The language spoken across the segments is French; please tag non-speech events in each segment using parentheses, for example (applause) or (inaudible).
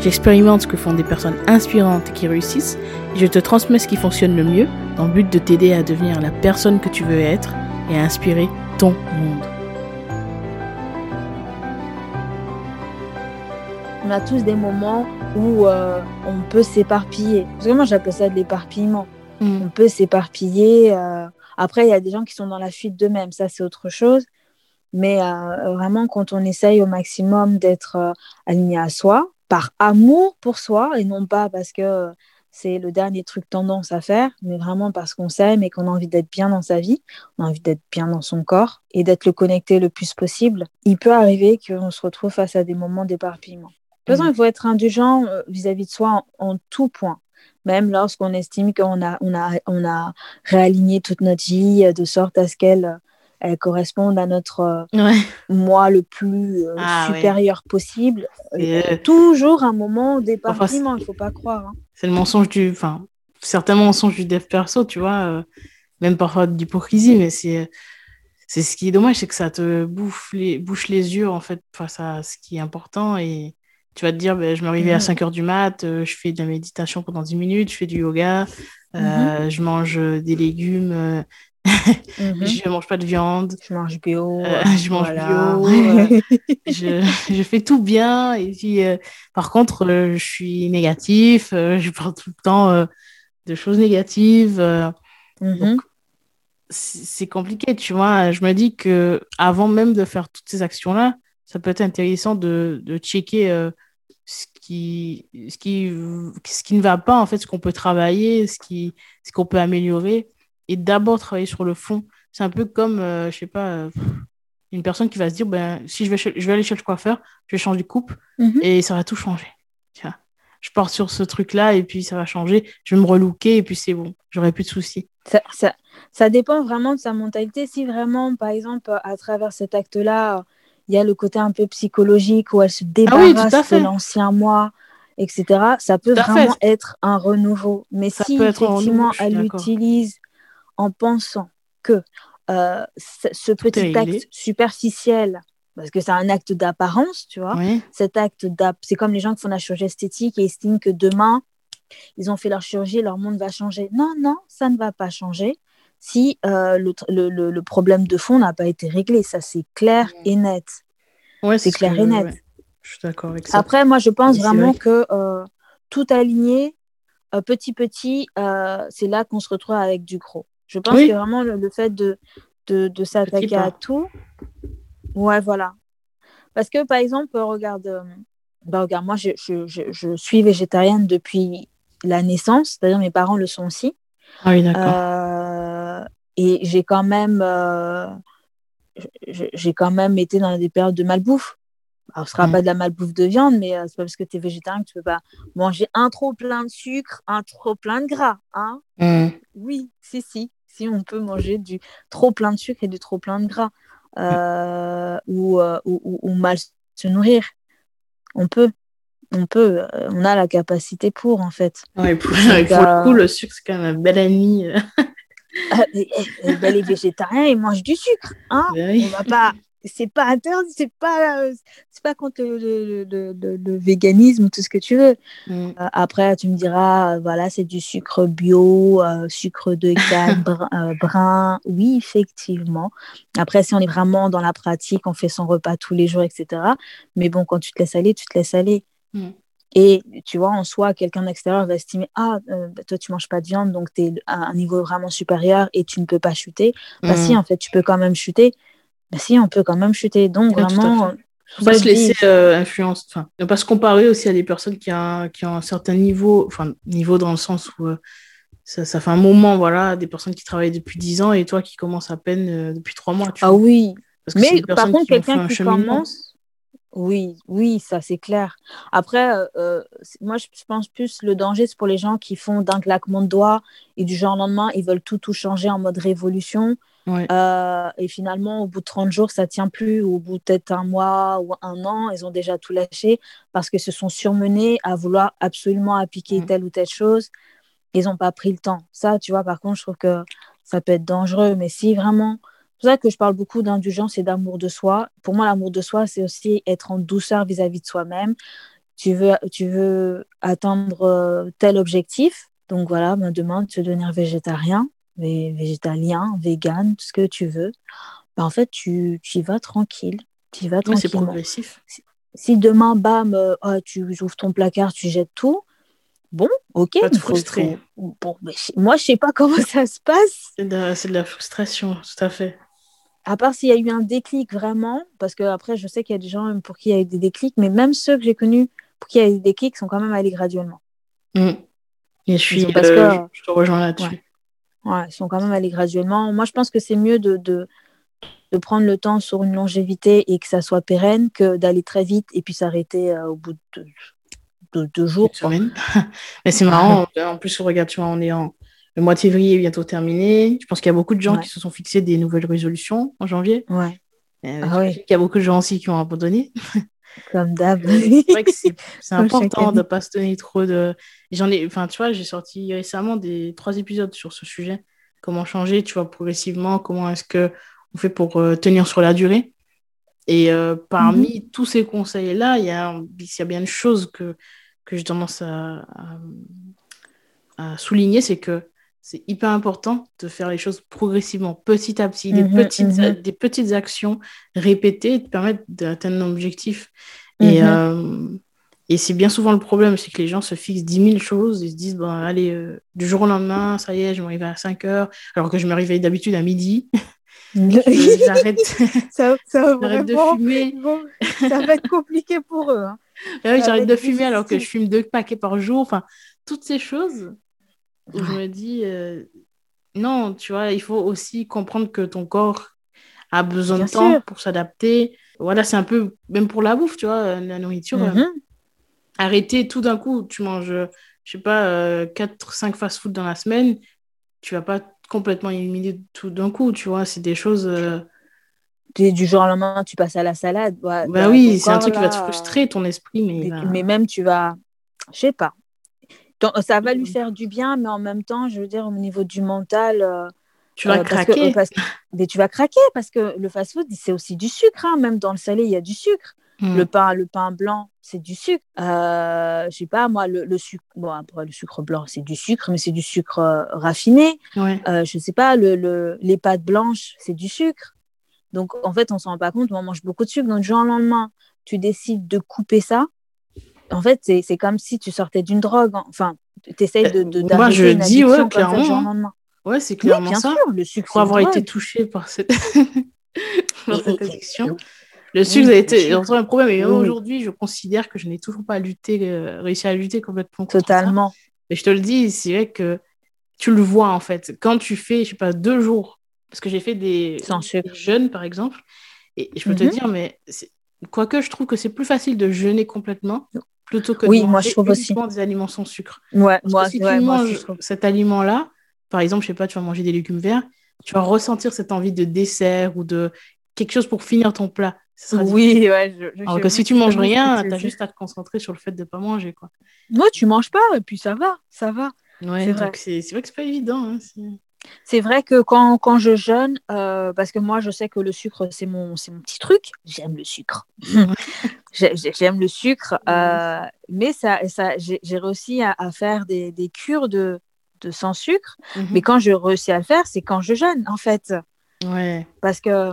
j'expérimente ce que font des personnes inspirantes qui réussissent et je te transmets ce qui fonctionne le mieux dans le but de t'aider à devenir la personne que tu veux être et à inspirer ton monde. on a tous des moments où euh, on peut s'éparpiller. Parce que moi, j'appelle ça de l'éparpillement. Mm. On peut s'éparpiller. euh, Après, il y a des gens qui sont dans la fuite d'eux-mêmes. Ça, c'est autre chose. Mais euh, vraiment, quand on essaye au maximum d'être aligné à soi, par amour pour soi, et non pas parce que c'est le dernier truc tendance à faire, mais vraiment parce qu'on s'aime et qu'on a envie d'être bien dans sa vie, on a envie d'être bien dans son corps et d'être le connecté le plus possible, il peut arriver qu'on se retrouve face à des moments d'éparpillement. De il faut être indulgent euh, vis-à-vis de soi en, en tout point. Même lorsqu'on estime qu'on a, on a, on a réaligné toute notre vie euh, de sorte à ce qu'elle euh, elle corresponde à notre euh, Ouais. moi le plus euh, Ah, ouais. supérieur possible. Et, Euh, toujours un moment d'éparpillement, il ne faut pas croire. hein. C'est le mensonge du. Enfin, certains mensonges du dev perso, tu vois. même parfois d'hypocrisie, mais c'est. C'est ce qui est dommage, c'est que ça te bouffe les, bouche les yeux, en fait, face à ce qui est important. Et tu vas te dire, ben, je me réveille à Mhm. 5 heures du mat, euh, je fais de la méditation pendant 10 minutes, je fais du yoga, Mhm. euh, je mange des légumes, euh, Mhm. je mange pas de viande, Je mange bio. Euh, (laughs) je mange voilà. bio, (laughs) euh, je, je fais tout bien. Et puis, euh, par contre, je suis négatif, je parle tout le temps de choses négatives. Mhm. c'est compliqué, tu vois. Je me dis que avant même de faire toutes ces actions-là, ça peut être intéressant de, de checker ce qui, ce qui, ce qui ne va pas, en fait, ce qu'on peut travailler, ce qui, ce qu'on peut améliorer, et d'abord travailler sur le fond. C'est un peu comme, euh, je sais pas, euh, une personne qui va se dire, ben, si je vais, chez- je vais aller chez le coiffeur, je vais changer de coupe, Mhm. et ça va tout changer. Tiens, je pars sur ce truc-là, et puis ça va changer. Je vais me relooker, et puis c'est bon, j'aurai plus de soucis. ça, ça, ça dépend vraiment de sa mentalité. Si vraiment, par exemple, à travers cet acte-là, il y a le côté un peu psychologique où elle se Ah oui, débarrasse à fait. de l'ancien moi, etc., ça peut fait. vraiment être un renouveau. Mais Ça si effectivement renouveau, elle d'accord. En pensant que euh, ce petit réglé. acte superficiel, parce que c'est un acte d'apparence, tu vois, Oui. cet acte d'app, c'est comme les gens qui font la chirurgie esthétique et estiment que demain, ils ont fait leur chirurgie, leur monde va changer. Non, non, ça ne va pas changer si euh, le, le- le- problème de fond n'a pas été réglé. Ça, c'est clair et net. Ouais, C'est ce clair que- et net. ouais. Je suis d'accord avec ça. Après, moi, je pense vraiment vrai. que euh, tout aligné, euh, petit petit, euh, c'est là qu'on se retrouve avec du gros. Je pense Oui. que vraiment le, le fait de, de, de s'attaquer à tout, ouais, voilà. Parce que, par exemple, regarde, euh, bah, regarde moi, je, je, je, je suis végétarienne depuis la naissance, c'est-à-dire mes parents le sont aussi. Ah oui, d'accord. Euh, et j'ai quand même euh, j'ai quand même été dans des périodes de malbouffe. Alors, ce sera Mm. pas de la malbouffe de viande, mais c'est pas parce que tu es végétarien que tu peux pas manger un trop plein de sucre, un trop plein de gras. Hein Hmm. oui, si, si. Si on peut manger du trop plein de sucre et du trop plein de gras. Euh, ou, euh, ou, ou- ou mal se nourrir. On peut. On peut. euh, on a la capacité pour, en fait. Ouais, pour, Donc, (laughs) pour euh, le coup, le sucre, c'est quand même un bel ami. euh. Ah, mais, eh, ben, les végétariens, ils mangent du sucre. Hein (laughs) Ben oui. on va pas c'est pas interdit c'est pas euh, c'est pas contre le, le, le, véganisme ou tout ce que tu veux Hmm. Euh, après tu me diras euh, voilà c'est du sucre bio euh, sucre de canne (laughs) brun, brun oui effectivement après si on est vraiment dans la pratique on fait son repas tous les jours etc mais bon quand tu te laisses aller tu te laisses aller Mm. et tu vois, en soi, quelqu'un d'extérieur va estimer Ah, euh, bah, toi, tu manges pas de viande, donc tu es à un niveau vraiment supérieur et tu ne peux pas chuter. Bah, si, en fait, tu peux quand même chuter. Bah, si, on peut quand même chuter. Donc, Ouais, vraiment, fait. euh, Faut pas se laisser euh, influence, enfin, ne pas se comparer aussi à des personnes qui ont, qui ont un certain niveau, enfin, niveau dans le sens où euh, ça, ça fait un moment, voilà, des personnes qui travaillent depuis 10 ans et toi qui commences à peine euh, depuis 3 mois. Tu Ah vois. oui. Mais par contre, quelqu'un un qui commence. Oui, oui, ça c'est clair. Après, euh, moi je pense plus le danger c'est pour les gens qui font d'un claquement de doigts et du jour au lendemain ils veulent tout tout changer en mode révolution. Euh, et finalement au bout de 30 jours ça tient plus, au bout peut-être un mois ou un an ils ont déjà tout lâché parce qu'ils se sont surmenés à vouloir absolument appliquer telle ou telle chose. Ils n'ont pas pris le temps. Ça, tu vois, par contre, je trouve que ça peut être dangereux. Mais si vraiment c'est pour ça que je parle beaucoup d'indulgence et d'amour de soi. Pour moi, l'amour de soi, c'est aussi être en douceur vis-à-vis de soi-même. Tu veux, tu veux atteindre euh, tel objectif. Donc voilà, ben demain, tu veux devenir végétarien, végétalien, vegan, tout ce que tu veux. Ben en fait, tu, tu y vas tranquille. Tu y vas tranquillement. c'est progressif. Si, demain, bam, euh, oh, tu ouvres ton placard, tu jettes tout, Bon, ok. Pas te frustrer. Bon, moi, je sais pas (laughs) comment ça se passe. C'est de, de, la frustration, tout à fait à part s'il y a eu un déclic vraiment, parce que après, je sais qu'il y a des gens pour qui il y a eu des déclics, mais même ceux que j'ai connus pour qui il y a eu des déclics sont quand même allés graduellement. Mm. Et je suis, euh, je te rejoins là-dessus. Ouais. Ils sont quand même allés graduellement. Moi, je pense que c'est mieux de, de, de, prendre le temps sur une longévité et que ça soit pérenne que d'aller très vite et puis s'arrêter euh, au bout de deux jours. (laughs) Mais c'est marrant, en plus, regarde, tu vois, on est en, le mois de février est bientôt terminé. Je pense qu'il y a beaucoup de gens qui se sont fixés des nouvelles résolutions en janvier. Ouais. Euh, ah Il y a beaucoup de gens aussi qui ont abandonné. (laughs) Comme d'hab. c'est vrai que c'est important de ne pas se donner trop de. J'en ai, enfin, tu vois, j'ai sorti récemment des trois épisodes sur ce sujet. Comment changer, tu vois, progressivement. Comment est-ce que on fait pour euh, tenir sur la durée. Et euh, parmi mhm. tous ces conseils-là, il y, a, y a bien une chose que, que j'ai tendance à, à souligner, c'est que c'est hyper important de faire les choses progressivement, petit à petit, des, mhm, petites, mhm. des petites actions répétées te permettent d'atteindre un objectif. Et, mhm. euh, et c'est bien souvent le problème, c'est que les gens se fixent 10 000 choses, ils se disent, bon, allez, euh, du jour au lendemain, ça y est, je réveille à 5 heures, alors que je me réveille d'habitude à midi. (laughs) J'arrête (laughs) ça, ça de fumer. (laughs) ça va être compliqué pour eux. Hein. Ah j'arrête de fumer alors que je fume deux paquets par jour. Enfin, toutes ces choses, je me dis, euh, non, tu vois, il faut aussi comprendre que ton corps a besoin de temps pour s'adapter. Voilà, c'est un peu, même pour la bouffe, tu vois, la nourriture. Euh, mm-hmm. arrêter tout d'un coup, tu manges, je sais pas, 4-5 euh, fast-food dans la semaine, tu vas pas complètement éliminer tout d'un coup, tu vois, c'est des choses... Du jour au lendemain, tu passes à la salade. bah, oui, c'est un truc qui va te frustrer, ton esprit. Mais, mais même, tu vas, je sais pas, ça va lui mmh. faire du bien, mais en même temps, je veux dire, au niveau du mental. Euh, tu vas euh, craquer. mais tu vas craquer parce que le fast-food, c'est aussi du sucre. Hein. Même dans le salé, il y a du sucre. Mmh. Le, pain, le pain blanc, c'est du sucre. Euh, je sais pas, moi, le, sucre. Bon, après, le sucre blanc, c'est du sucre, mais c'est du sucre euh, raffiné. Ouais. je sais pas, le, les pâtes blanches, c'est du sucre. Donc, en fait, on s'en rend pas compte, on mange beaucoup de sucre. Donc, du jour au lendemain, tu décides de couper ça en fait, c'est comme si tu sortais d'une drogue. Enfin, tu essayes de, de Moi, je dis, ouais, clairement. Hein. Ouais, c'est clairement ça. Sûr, le sucre, pour avoir été touché par cette, (laughs) (laughs) addiction. Le sucre a été un problème. Et aujourd'hui, je considère que je n'ai toujours pas lutté, euh, réussi à lutter complètement contre Totalement. Mais je te le dis, c'est vrai que tu le vois en fait. Quand tu fais, je sais pas, deux jours, parce que j'ai fait des, Sans jeûnes par exemple, et, je peux te mhm. dire, mais quoique je trouve que c'est plus facile de jeûner complètement plutôt que oui, de moi, je trouve aussi. des aliments sans sucre. Ouais, moi, si tu manges cet aliment-là, par exemple, je sais pas, tu vas manger des légumes verts, tu vas ressentir cette envie de dessert ou de quelque chose pour finir ton plat. Oui, ouais. Alors que si tu manges rien, tu as juste à te concentrer sur le fait de ne pas manger. Quoi. Moi, tu manges pas et puis ça va, ça va. Ouais, c'est vrai. c'est vrai que c'est pas évident. Hein, c'est vrai que quand, quand je jeûne, euh, parce que moi je sais que le sucre c'est mon, mon petit truc, j'aime le sucre. (laughs) j'aime le sucre, euh, mais ça, ça, j'ai réussi à, faire des, des, cures de, de sans sucre. Mhm. Mais quand je réussis à le faire, c'est quand je jeûne en fait. Ouais. Parce que,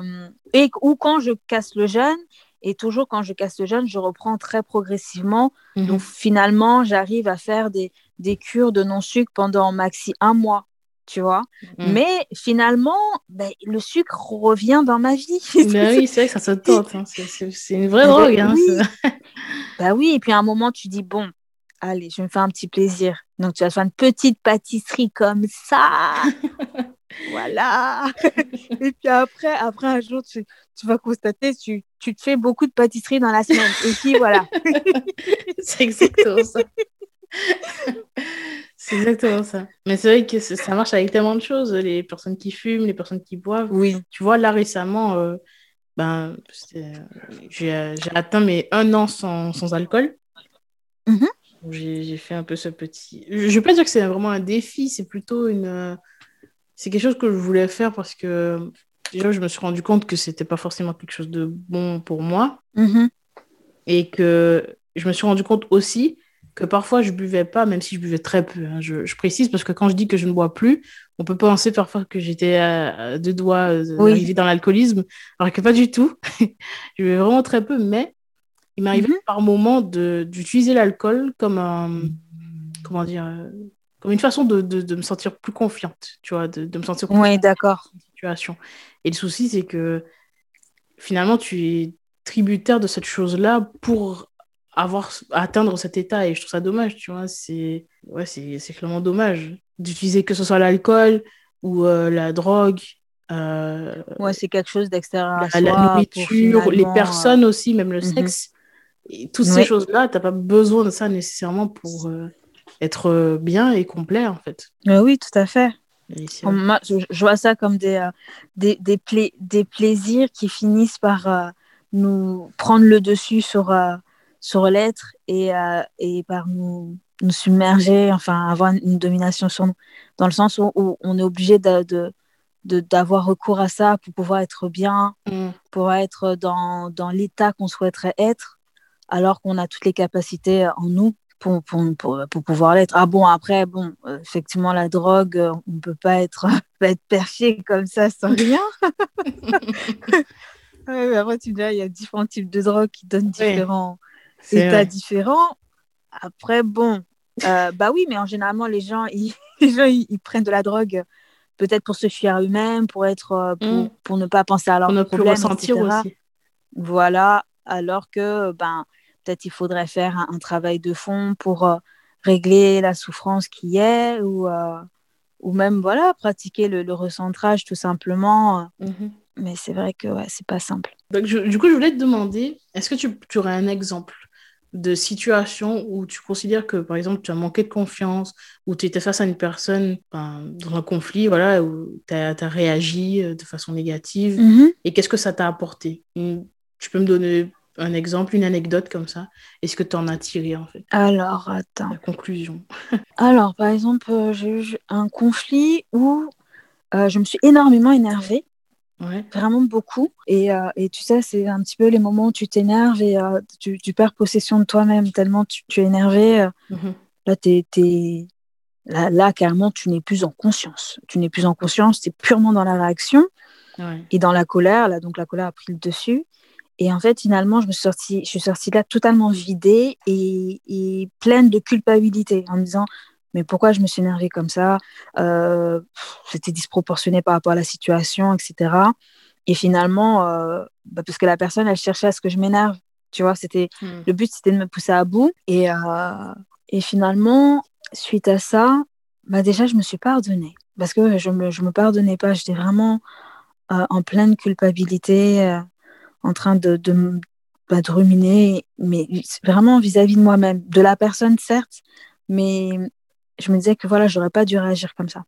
et, ou quand je casse le jeûne, et toujours quand je casse le jeûne, je reprends très progressivement. Mhm. Donc finalement, j'arrive à faire des, des cures de non-sucre pendant maxi un mois tu vois. Mm. Mais finalement, ben, le sucre revient dans ma vie. (laughs) Ben oui, c'est vrai que ça se tente. Hein. C'est une vraie drogue. Hein, oui. (laughs) bah oui, et puis à un moment, tu dis, bon, allez, je vais me faire un petit plaisir. Donc, tu vas faire une petite pâtisserie comme ça. (laughs) voilà. et puis après, après un jour, tu, tu vas constater, tu, tu, te fais beaucoup de pâtisserie dans la semaine. Et puis voilà. c'est exactement ça. C'est exactement ça. Mais c'est vrai que ça marche avec tellement de choses. Les personnes qui fument, les personnes qui boivent. Oui. Tu vois, là récemment, euh, ben, j'ai atteint mes un an sans, sans alcool. Mm-hmm. J'ai fait un peu ce petit. Je ne vais pas dire que c'est vraiment un défi, c'est plutôt une c'est quelque chose que je voulais faire parce que déjà, je me suis rendu compte que c'était pas forcément quelque chose de bon pour moi. Mm-hmm. Et que je me suis rendu compte aussi que parfois je buvais pas, même si je buvais très peu. Hein. Je, précise parce que quand je dis que je ne bois plus, on peut penser parfois que j'étais à, deux doigts d'arriver dans l'alcoolisme, alors que pas du tout. (laughs) je buvais vraiment très peu, mais il m'arrivait mm-hmm. par moments d'utiliser l'alcool comme un. Comment dire comme une façon de, de, me sentir plus confiante, tu vois, de, de me sentir oui, d'accord. situation. Et le souci, c'est que finalement, tu es tributaire de cette chose-là pour avoir atteindre cet état et je trouve ça dommage tu vois c'est ouais c'est clairement dommage d'utiliser que ce soit l'alcool ou euh, la drogue euh, ouais c'est quelque chose d'extérieur la, la, nourriture les personnes aussi même le mhm. sexe et toutes ces choses là t'as pas besoin de ça nécessairement pour euh, être bien et complet, en fait. oui, tout à fait. je, vois ça comme des, euh, des, des, des, plaisirs qui finissent par euh, nous prendre le dessus sur, euh, sur l'être et, et par nous, nous submerger, enfin avoir une domination sur nous, dans le sens où, on est obligé de, de, d'avoir recours à ça pour pouvoir être bien, mm. pour être dans, dans l'état qu'on souhaiterait être, alors qu'on a toutes les capacités en nous pour, pour, pour, pouvoir l'être. Ah bon, après, bon, euh, effectivement, la drogue, euh, on ne peut pas être, (laughs) être perché comme ça sans rien. (laughs) (laughs) après, tu dis, il y a différents types de drogue qui donnent différents états différents. Après, bon, euh, bah oui, mais en généralement, (laughs) les gens, ils, ils, prennent de la drogue peut-être pour se fuir eux-mêmes, pour, être, pour, mm. pour, ne pas penser à leurs problèmes, plus ressentir aussi. Voilà, alors que, ben, peut-être il faudrait faire un, travail de fond pour euh, régler la souffrance qui est ou, euh, ou même voilà, pratiquer le, recentrage tout simplement. Mhm. Mais c'est vrai que ouais, c'est pas simple. Donc, du coup, je voulais te demander, est-ce que tu, tu, aurais un exemple de situation où tu considères que, par exemple, tu as manqué de confiance, ou tu étais face à une personne ben, dans un conflit, voilà, où tu as, réagi euh, de façon négative, mhm. et qu'est-ce que ça t'a apporté? Tu peux me donner un exemple, une anecdote comme ça? Est-ce que tu en as tiré en fait? Alors, attends. La conclusion. (laughs) Alors, par exemple, euh, j'ai eu un conflit où euh, je me suis énormément énervée. Ouais. Vraiment beaucoup. Et, euh, et tu sais, c'est un petit peu les moments où tu t'énerves et tu, tu, perds possession de toi-même tellement tu, tu, es énervé. Mhm. Là, es, Là, là, carrément, tu n'es plus en conscience. Tu n'es plus en conscience, tu es purement dans la réaction ouais. et dans la colère. Là, donc, la colère a pris le dessus. Et en fait, finalement, je, me suis sortie, je suis sortie là totalement vidée et, pleine de culpabilité en me disant mais pourquoi je me suis énervée comme ça? Euh, C'était disproportionné par rapport à la situation, etc. Et finalement, euh, bah, parce que la personne, elle cherchait à ce que je m'énerve. Tu vois, c'était hmm. le but, c'était de me pousser à bout. Et, euh, et finalement, suite à ça, bah, déjà, je me suis pardonnée. Parce que je ne me, je me pardonnais pas. J'étais vraiment en pleine culpabilité en train de, de, bah, de ruminer, mais vraiment vis-à-vis de moi-même, de la personne certes, mais je me disais que voilà, j'aurais pas dû réagir comme ça.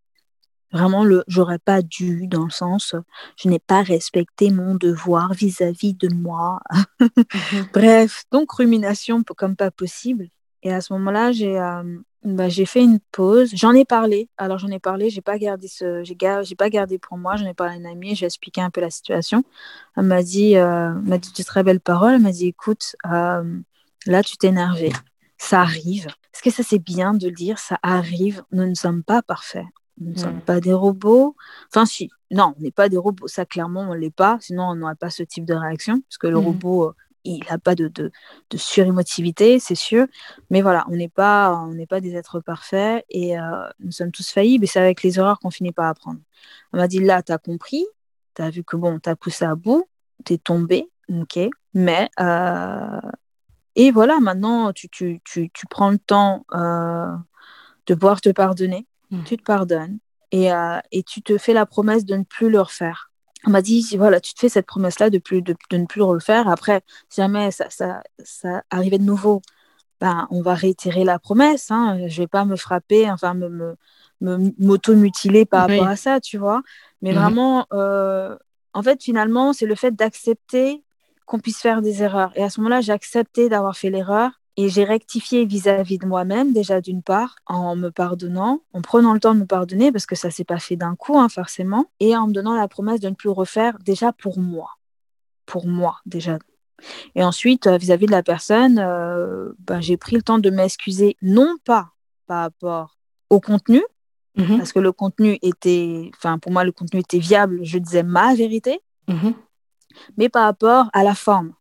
Vraiment, le j'aurais pas dû, dans le sens, je n'ai pas respecté mon devoir vis-à-vis de moi. Mhm. (laughs) Bref, donc rumination comme pas possible. Et à ce moment-là, j'ai euh, bah, j'ai fait une pause. J'en ai parlé. Alors, j'en ai parlé. J'ai pas gardé ce, j'ai, j'ai pas gardé pour moi. J'en ai parlé à une amie. J'ai expliqué un peu la situation. Elle m'a dit, euh, m'a dit de très belles paroles. Elle m'a dit, écoute, euh, là, tu t'es énervé. Ça arrive. Est-ce que ça, c'est bien de le dire? Ça arrive. Nous ne sommes pas parfaits. Nous ne sommes pas des robots. Enfin, si. Non, on n'est pas des robots. Ça, clairement, on ne l'est pas. Sinon, on n'aurait pas ce type de réaction. Parce que le mmh. robot, il n'a pas de, de, de surémotivité, c'est sûr. Mais voilà, on n'est pas, on pas des êtres parfaits et euh, nous sommes tous faillibles et c'est avec les erreurs qu'on finit par apprendre. On m'a dit là, tu as compris, tu as vu que bon, tu as poussé à bout, tu es tombé, ok, mais. Euh, et voilà, maintenant, tu, tu, tu, tu prends le temps euh, de pouvoir te pardonner, mmh. tu te pardonnes. et, euh, et tu te fais la promesse de ne plus le refaire. On m'a dit, voilà, tu te fais cette promesse-là de, plus, de, de, ne plus le refaire. Après, si jamais ça, ça, ça arrivait de nouveau, ben, on va réitérer la promesse. Hein. Je ne vais pas me frapper, enfin, me, me, m'auto-mutiler par rapport à ça, tu vois. Mais mhm. vraiment, euh, en fait, finalement, c'est le fait d'accepter qu'on puisse faire des erreurs. Et à ce moment-là, j'ai accepté d'avoir fait l'erreur et j'ai rectifié vis-à-vis de moi-même, déjà d'une part, en me pardonnant, en prenant le temps de me pardonner, parce que ça s'est pas fait d'un coup, hein, forcément, et en me donnant la promesse de ne plus le refaire, déjà pour moi. Pour moi, déjà. Et ensuite, euh, vis-à-vis de la personne, euh, ben, j'ai pris le temps de m'excuser, non pas par rapport au contenu, Mhm. Parce que le contenu était, enfin pour moi le contenu était viable, je disais ma vérité, mhm. Mais par rapport à la forme.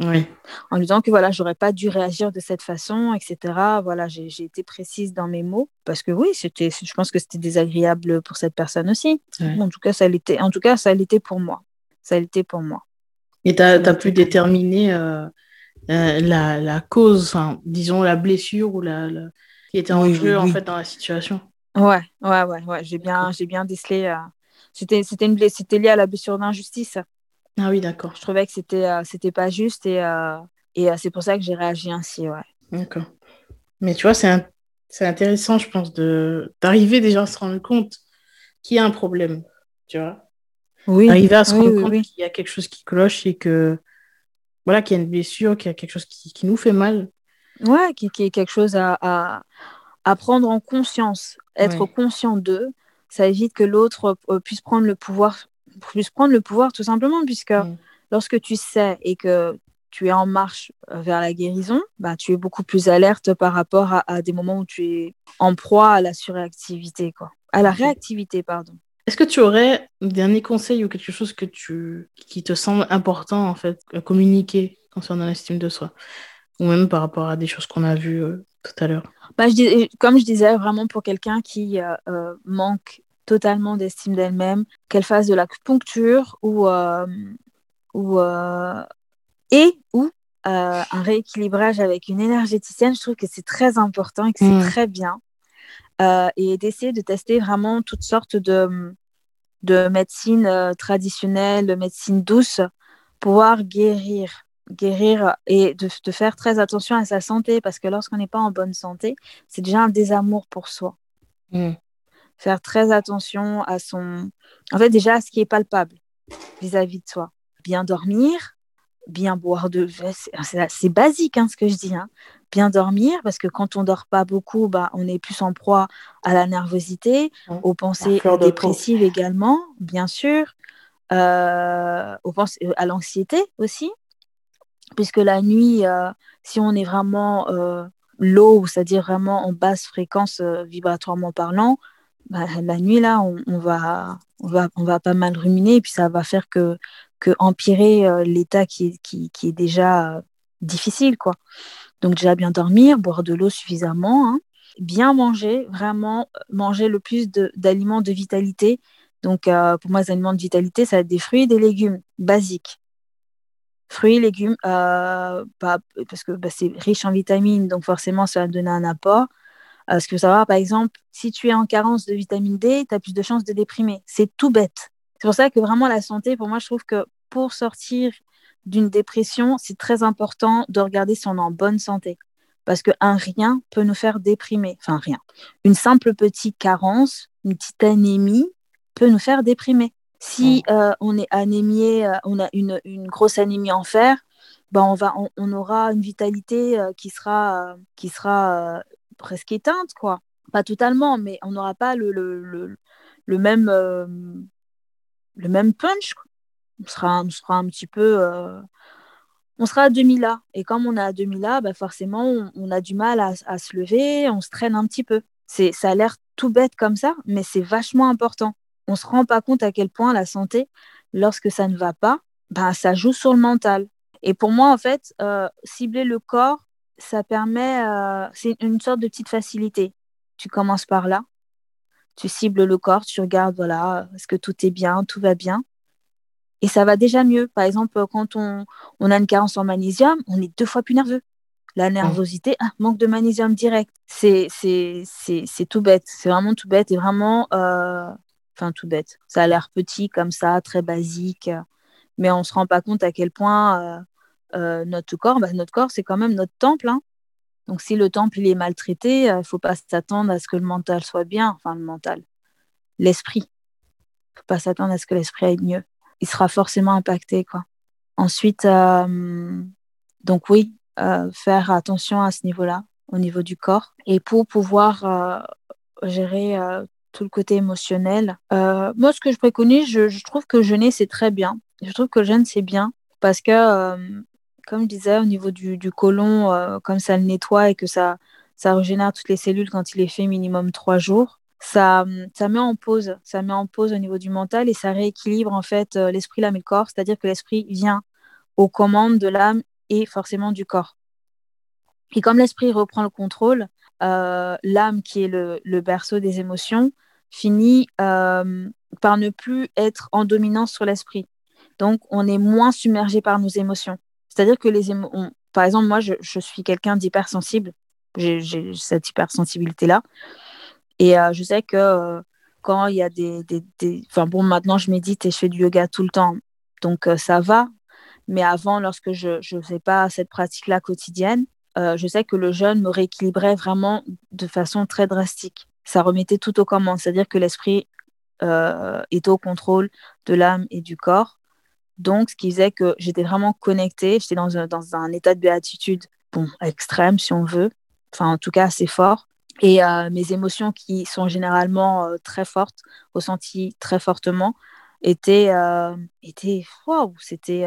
Oui. En lui disant que voilà, j'aurais pas dû réagir de cette façon, etc. Voilà, j'ai été précise dans mes mots parce que oui, c'était, je pense que c'était désagréable pour cette personne aussi. En tout cas, ça l'était. En tout cas, ça l'était pour moi. Ça l'était pour moi. Et tu as, pu déterminer euh, euh, la, la, cause, disons la blessure ou la, qui était en jeu en fait dans la situation? Ouais, ouais, ouais, ouais. J'ai bien, j'ai bien décelé. Euh, c'était, c'était, une c'était lié à la blessure d'injustice. Ah oui, d'accord. Je trouvais que c'était, euh, c'était pas juste et, euh, et c'est pour ça que j'ai réagi ainsi, ouais. D'accord. Mais tu vois, c'est, c'est intéressant, je pense, de d'arriver déjà à se rendre compte qu'il y a un problème, tu vois. Oui. Arriver à se rendre compte qu'il y a quelque chose qui cloche et que voilà, qu'il y a une blessure, qu'il y a quelque chose qui, qui nous fait mal. Ouais, qui, qui est quelque chose à, à, à prendre en conscience être conscient d'eux, ça évite que l'autre euh, puisse prendre le pouvoir, puisse prendre le pouvoir tout simplement, puisque lorsque tu sais et que tu es en marche euh, vers la guérison, bah, tu es beaucoup plus alerte par rapport à, des moments où tu es en proie à la surréactivité, quoi. À la réactivité, pardon. Est-ce que tu aurais un dernier conseil ou quelque chose que tu, qui te semble important, en fait, à communiquer concernant l'estime de soi? Ou même par rapport à des choses qu'on a vues euh, tout à l'heure? Bah, je Comme je disais, vraiment pour quelqu'un qui euh, manque totalement d'estime d'elle-même, qu'elle fasse de l'acupuncture ou, euh, ou, et ou un rééquilibrage avec une énergéticienne, je trouve que c'est très important et que c'est mm. très bien. et d'essayer de tester vraiment toutes sortes de, de médecine traditionnelle, de médecine douce, pour pouvoir guérir guérir et de, faire très attention à sa santé parce que lorsqu'on n'est pas en bonne santé, c'est déjà un désamour pour soi. Mm. Faire très attention à son. En fait, déjà à ce qui est palpable vis-à-vis de soi. Bien dormir, bien boire de. C'est basique hein, ce que je dis. Hein. Bien dormir parce que quand on dort pas beaucoup, bah, on est plus en proie à la nervosité, aux pensées dépressives également, bien sûr, euh, aux à l'anxiété aussi puisque la nuit, euh, si on est vraiment euh, low, c'est-à-dire vraiment en basse fréquence euh, vibratoirement parlant, bah, la nuit, là, on, va, on, va, on va pas mal ruminer et puis ça va faire que, que empirer l'état qui, qui, est déjà difficile. quoi. Donc déjà bien dormir, boire de l'eau suffisamment, hein. bien manger, vraiment manger le plus d'aliments de, vitalité. Donc pour moi, les aliments de vitalité, ça va être des fruits et des légumes basiques fruits, légumes, euh, parce que bah, c'est riche en vitamines, donc forcément, ça va donner un apport. Euh, ce qu'il faut savoir, par exemple, si tu es en carence de vitamine D, tu as plus de chances de déprimer. C'est tout bête. C'est pour ça que vraiment la santé, pour moi, je trouve que pour sortir d'une dépression, c'est très important de regarder si on est en bonne santé. Parce qu'un rien peut nous faire déprimer. Enfin, rien. Une simple petite carence, une petite anémie peut nous faire déprimer. Si euh, on est anémié, euh, on a une, grosse anémie en fer, ben on, va, on, aura une vitalité euh, qui sera, qui sera presque éteinte, quoi. Pas totalement, mais on n'aura pas le, même, le même punch. On sera, on sera un petit peu... on sera à 2000 là. Et comme on est à 2000 là, ben forcément, on, a du mal à, se lever, on se traîne un petit peu. Ça a l'air tout bête comme ça, mais c'est vachement important on ne se rend pas compte à quel point la santé, lorsque ça ne va pas, ben, ça joue sur le mental. Et pour moi, en fait, euh, cibler le corps, ça permet, euh, c'est une sorte de petite facilité. Tu commences par là, tu cibles le corps, tu regardes, voilà, est-ce que tout est bien, tout va bien. Et ça va déjà mieux. Par exemple, quand on, on a une carence en magnésium, on est deux fois plus nerveux. la nervosité, ah, manque de magnésium direct. C'est tout bête, c'est vraiment tout bête et vraiment, euh, enfin tout bête. Ça a l'air petit comme ça, très basique, mais on ne se rend pas compte à quel point euh, notre corps, bah, notre corps, c'est quand même notre temple. Hein. Donc si le temple il est maltraité, il ne faut pas s'attendre à ce que le mental soit bien, enfin le mental, l'esprit. Il faut pas s'attendre à ce que l'esprit aille mieux. Il sera forcément impacté, quoi. Ensuite, donc oui, euh, faire attention à ce niveau-là, au niveau du corps. Et pour pouvoir euh, gérer euh, tout le côté émotionnel, moi, ce que je préconise, je, trouve que jeûner, c'est très bien. Je trouve que jeûner, c'est bien parce que, comme je disais, au niveau du, du côlon, comme ça le nettoie et que ça, ça régénère toutes les cellules quand il est fait minimum trois jours, ça, ça met en pause, au niveau du mental et ça rééquilibre en fait l'esprit, l'âme et le corps, c'est-à-dire que l'esprit vient aux commandes de l'âme et forcément du corps. Et comme l'esprit reprend le contrôle, euh, l'âme, qui est le, berceau des émotions, finit euh, par ne plus être en dominance sur l'esprit. Donc, on est moins submergé par nos émotions. C'est-à-dire que les émotions, par exemple, moi, je, suis quelqu'un d'hypersensible. J'ai cette hypersensibilité-là. Et euh, je sais que quand il y a des, des, Enfin bon, maintenant, je médite et je fais du yoga tout le temps. Donc, ça va. Mais avant, lorsque je ne faisais pas cette pratique-là quotidienne, euh, je sais que le jeûne me rééquilibrait vraiment de façon très drastique. Ça remettait tout au commandes, c'est-à-dire que l'esprit euh, est au contrôle de l'âme et du corps. Donc, ce qui faisait que j'étais vraiment connectée, j'étais dans un, dans un état de béatitude, bon, extrême si on veut, enfin en tout cas assez fort. Et euh, mes émotions qui sont généralement très fortes, ressenties très fortement, étaient, étaient waouh, c'était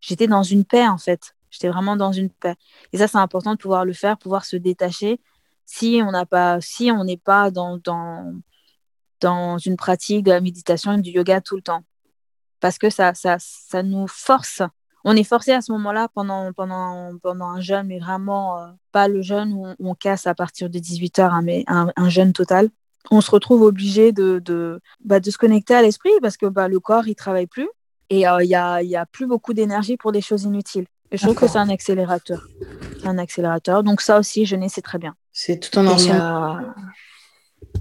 j'étais dans une paix en fait. J'étais vraiment dans une paix. Et ça, c'est important de pouvoir le faire, pouvoir se détacher si on n'a pas, si on n'est pas dans, dans, dans une pratique de la méditation et du yoga tout le temps. Parce que ça, ça, ça nous force. On est forcé à ce moment-là pendant, pendant, pendant un jeûne, mais vraiment euh, pas le jeûne où on, casse à partir de 18h, hein, mais un, un, jeûne total. On se retrouve obligé de, de, bah, de se connecter à l'esprit parce que bah, le corps, il travaille plus. Et euh, il n'y a, y a plus beaucoup d'énergie pour des choses inutiles. Et je trouve que c'est un accélérateur. Un accélérateur. Donc ça aussi, je sais très bien. C'est tout un ensemble. Euh,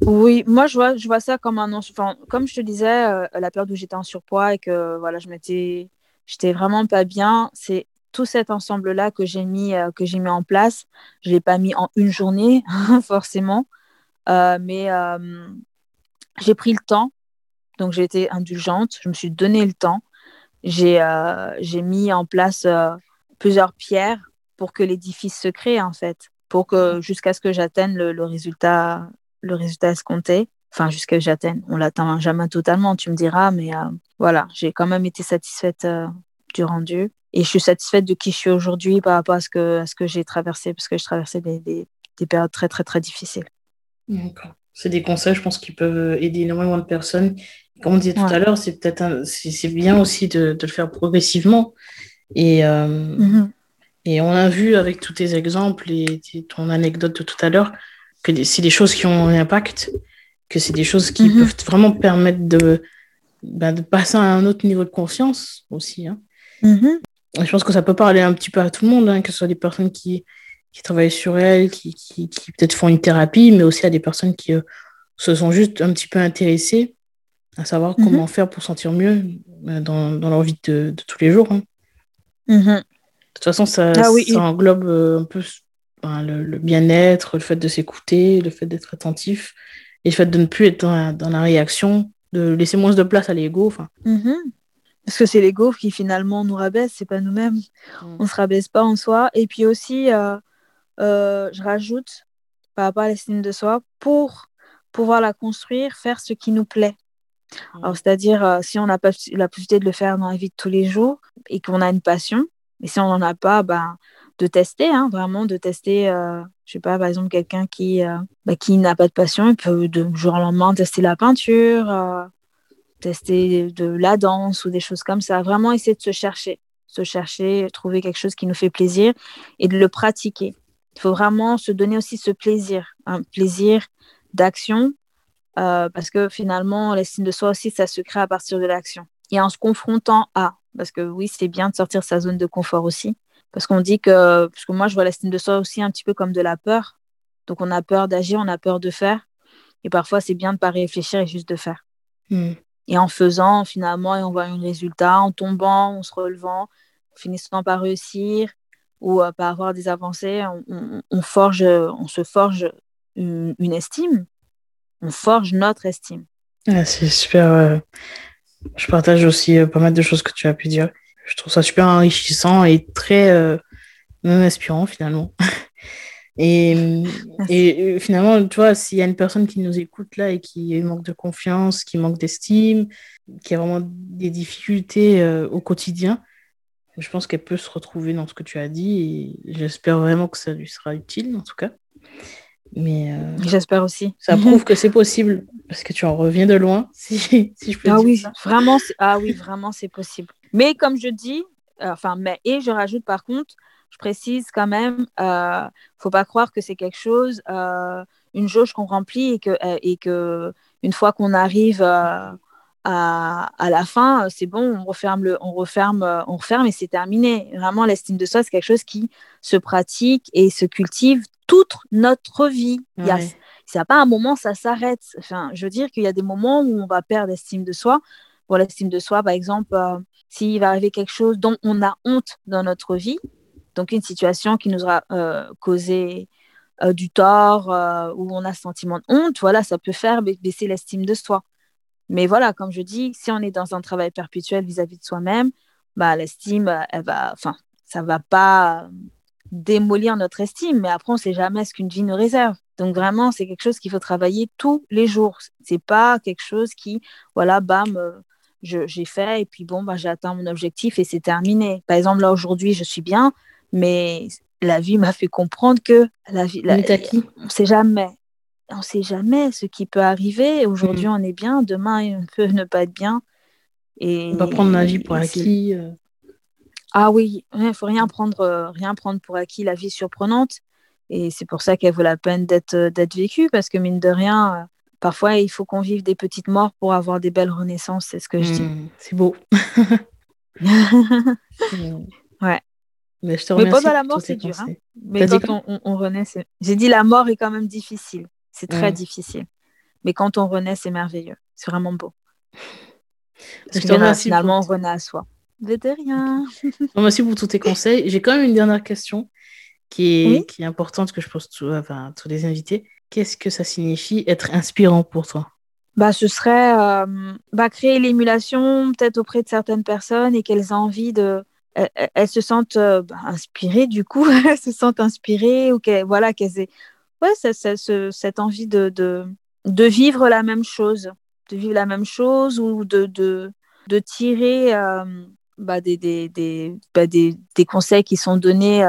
oui, moi je vois, je vois ça comme un enfin, comme je te disais, euh, la période où j'étais en surpoids et que voilà, je m'étais, j'étais vraiment pas bien. C'est tout cet ensemble là que j'ai mis, que j'ai mis en place. Je l'ai pas mis en une journée (laughs) forcément, mais j'ai pris le temps. Donc j'ai été indulgente. Je me suis donné le temps j'ai euh, mis en place euh, plusieurs pierres pour que l'édifice se crée, en fait, pour que jusqu'à ce que j'atteigne le, résultat, le résultat escompté. Enfin, jusqu'à ce que j'atteigne. On l'atteint jamais totalement, tu me diras, mais euh, voilà, j'ai quand même été satisfaite du rendu. Et je suis satisfaite de qui je suis aujourd'hui par rapport à ce que, à ce que j'ai traversé, parce que je traversais des, des, des périodes très, très, très difficiles. D'accord. C'est des conseils, je pense, qui peuvent aider énormément de personnes comme on disait tout à l'heure, c'est peut-être c'est bien aussi de, le faire progressivement. Et, euh, mm-hmm. et on a vu avec tous tes exemples et ton anecdote de tout à l'heure que c'est des choses qui ont un impact, que c'est des choses qui mm-hmm. peuvent vraiment permettre de, bah, de passer à un autre niveau de conscience aussi. Hein. Mm-hmm. Je pense que ça peut parler un petit peu à tout le monde, hein, que ce soit des personnes qui, qui travaillent sur elles, qui, qui, peut-être font une thérapie, mais aussi à des personnes qui euh, se sont juste un petit peu intéressées à savoir mhm. comment faire pour sentir mieux euh, dans, dans leur vie de, de, tous les jours. Hein. Mhm. De toute façon, ça, ah ça englobe euh, un peu ben, le, bien-être, le fait de s'écouter, le fait d'être attentif et le fait de ne plus être dans la, réaction, de laisser moins de place à l'ego. Mhm. Parce que c'est l'ego qui finalement nous rabaisse, c'est pas nous-mêmes. Mm. On se rabaisse pas en soi. Et puis aussi, euh, je rajoute par rapport à l'estime de soi, pour pouvoir la construire, faire ce qui nous plaît. Alors, c'est-à-dire, euh, si on n'a pas la possibilité de le faire dans la vie de tous les jours et qu'on a une passion, mais si on n'en a pas, ben, de tester, hein, vraiment, de tester, euh, je sais pas, par exemple, quelqu'un qui, euh, bah, qui n'a pas de passion, il peut de jour au lendemain tester la peinture, tester de la danse ou des choses comme ça. Vraiment essayer de se chercher, se chercher, trouver quelque chose qui nous fait plaisir et de le pratiquer. Il faut vraiment se donner aussi ce plaisir, un plaisir d'action euh, parce que finalement, l'estime de soi aussi, ça se crée à partir de l'action. Et en se confrontant à, parce que oui, c'est bien de sortir sa zone de confort aussi, Parce qu'on dit que, parce que moi, je vois l'estime de soi aussi un petit peu comme de la peur. Donc, on a peur d'agir, on a peur de faire. Et parfois, c'est bien de ne pas réfléchir et juste de faire. Hmm. Et en faisant, finalement, et on voit un résultat, en tombant, en se relevant, finissant par réussir ou euh, par avoir des avancées, on, forge, on se forge une, estime. On forge notre estime. Ah, c'est super. Euh, je partage aussi euh, pas mal de choses que tu as pu dire. Je trouve ça super enrichissant et très euh, même inspirant finalement. (laughs) et, et, finalement, tu vois, s'il y a une personne qui nous écoute là et qui manque de confiance, qui manque d'estime, qui a vraiment des difficultés euh, au quotidien, je pense qu'elle peut se retrouver dans ce que tu as dit et j'espère vraiment que ça lui sera utile en tout cas. Mais euh, j'espère aussi. Ça prouve que c'est (laughs) possible parce que tu en reviens de loin, si, si je peux ah dire oui, Vraiment, ah oui, vraiment, c'est possible. Mais comme je dis, euh, enfin, mais et je rajoute par contre, je précise quand même, euh, faut pas croire que c'est quelque chose, euh, une jauge qu'on remplit et que, et que une fois qu'on arrive à, à, la fin, c'est bon, on referme, le, on referme, on referme et c'est terminé. Vraiment, l'estime de soi, c'est quelque chose qui se pratique et se cultive toute notre vie. Il y a, a pas un moment, ça s'arrête. Enfin, je veux dire qu'il y a des moments où on va perdre l'estime de soi. Pour l'estime de soi, par exemple, s'il va arriver quelque chose dont on a honte dans notre vie, donc une situation qui nous aura euh, causé euh, du tort, euh, où on a sentiment de honte, voilà, ça peut faire baisser l'estime de soi. Mais voilà, comme je dis, si on est dans un travail perpétuel vis-à-vis de soi-même, bah, l'estime, elle va, enfin, ça va pas démolir notre estime, mais après, on ne sait jamais ce qu'une vie nous réserve. Donc vraiment, c'est quelque chose qu'il faut travailler tous les jours. C'est pas quelque chose qui, voilà, bam, j'ai fait et puis bon, bah, j'ai atteint mon objectif et c'est terminé. Par exemple, là aujourd'hui, je suis bien, mais la vie m'a fait comprendre que la vie, la, on sait jamais. On sait jamais ce qui peut arriver. Aujourd'hui, mm. on est bien, demain, on peut ne pas être bien. Et, on va prendre la vie pour acquis. Euh. Ah oui, il ne faut rien prendre, euh, rien prendre pour acquis. La vie surprenante. Et c'est pour ça qu'elle vaut la peine d'être vécue, parce que mine de rien, parfois, il faut qu'on vive des petites morts pour avoir des belles renaissances, c'est ce que je dis. Hmm, (laughs) c'est beau. ouais. Mais, je te Mais pendant la mort, c'est dur. Hein. Mais quand on, on, renaît, j'ai dit la mort est quand même difficile. C'est très difficile. Mais quand on renaît, c'est merveilleux. C'est vraiment beau. Parce je que finalement, on renaît à soi. De rien. Merci pour tous tes conseils. J'ai quand même une dernière question qui est, qui est importante que je pose à tous les invités. Qu'est-ce que ça signifie être inspirant pour toi? Bah, ce serait euh, bah, créer l'émulation peut-être auprès de certaines personnes et qu'elles aient envie de... Elles, se sentent euh, bah, inspirées du coup, (laughs) elles se sentent inspirées ou qu'elles voilà, qu'elles aient ouais, cette envie de, de, de, vivre la même chose, de vivre la même chose ou de, de, de tirer euh, bah, des, des, bah, des, des, conseils qui sont donnés,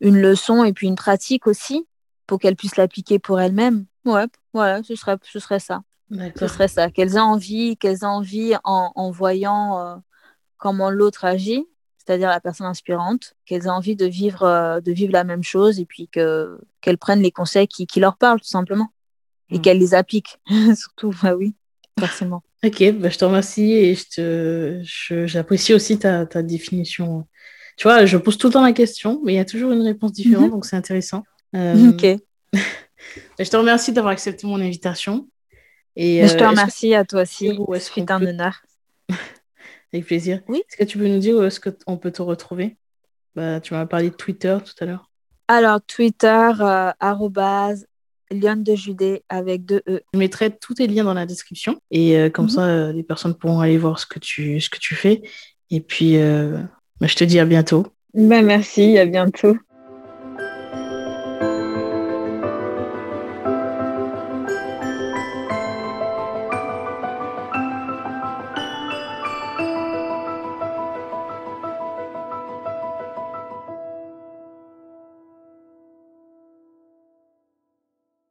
une leçon et puis une pratique aussi pour qu'elles puissent l'appliquer pour elles-mêmes. Ouais, voilà, ce serait, ce serait ça. Ce serait ça. Qu'elles aient envie, qu'elles aient envie en, voyant euh, comment l'autre agit, c'est-à-dire la personne inspirante, qu'elles aient envie de vivre, euh, de vivre la même chose et puis que, qu'elles prennent les conseils qui, qui, leur parlent tout simplement et mm. qu'elles les appliquent. (laughs) Surtout, bah oui, forcément. Ok, bah je te remercie et je te, j'apprécie aussi ta, ta, définition. Tu vois, je pose tout le temps la question, mais il y a toujours une réponse différente, mm-hmm. donc c'est intéressant. Euh, ok. (laughs) je te remercie d'avoir accepté mon invitation. Et, je te euh, remercie à toi aussi. C'est un honneur. (laughs) Avec plaisir. Oui. Est-ce que tu peux nous dire où est-ce qu'on peut te retrouver? Bah, Tu m'as parlé de Twitter tout à l'heure. Alors, Twitter, euh, Lyon de Judée avec deux E. Je mettrai tous tes liens dans la description et euh, comme mhm. ça, les personnes pourront aller voir ce que tu, ce que tu fais. Et puis, bah, je te dis à bientôt. Bah, merci, à bientôt.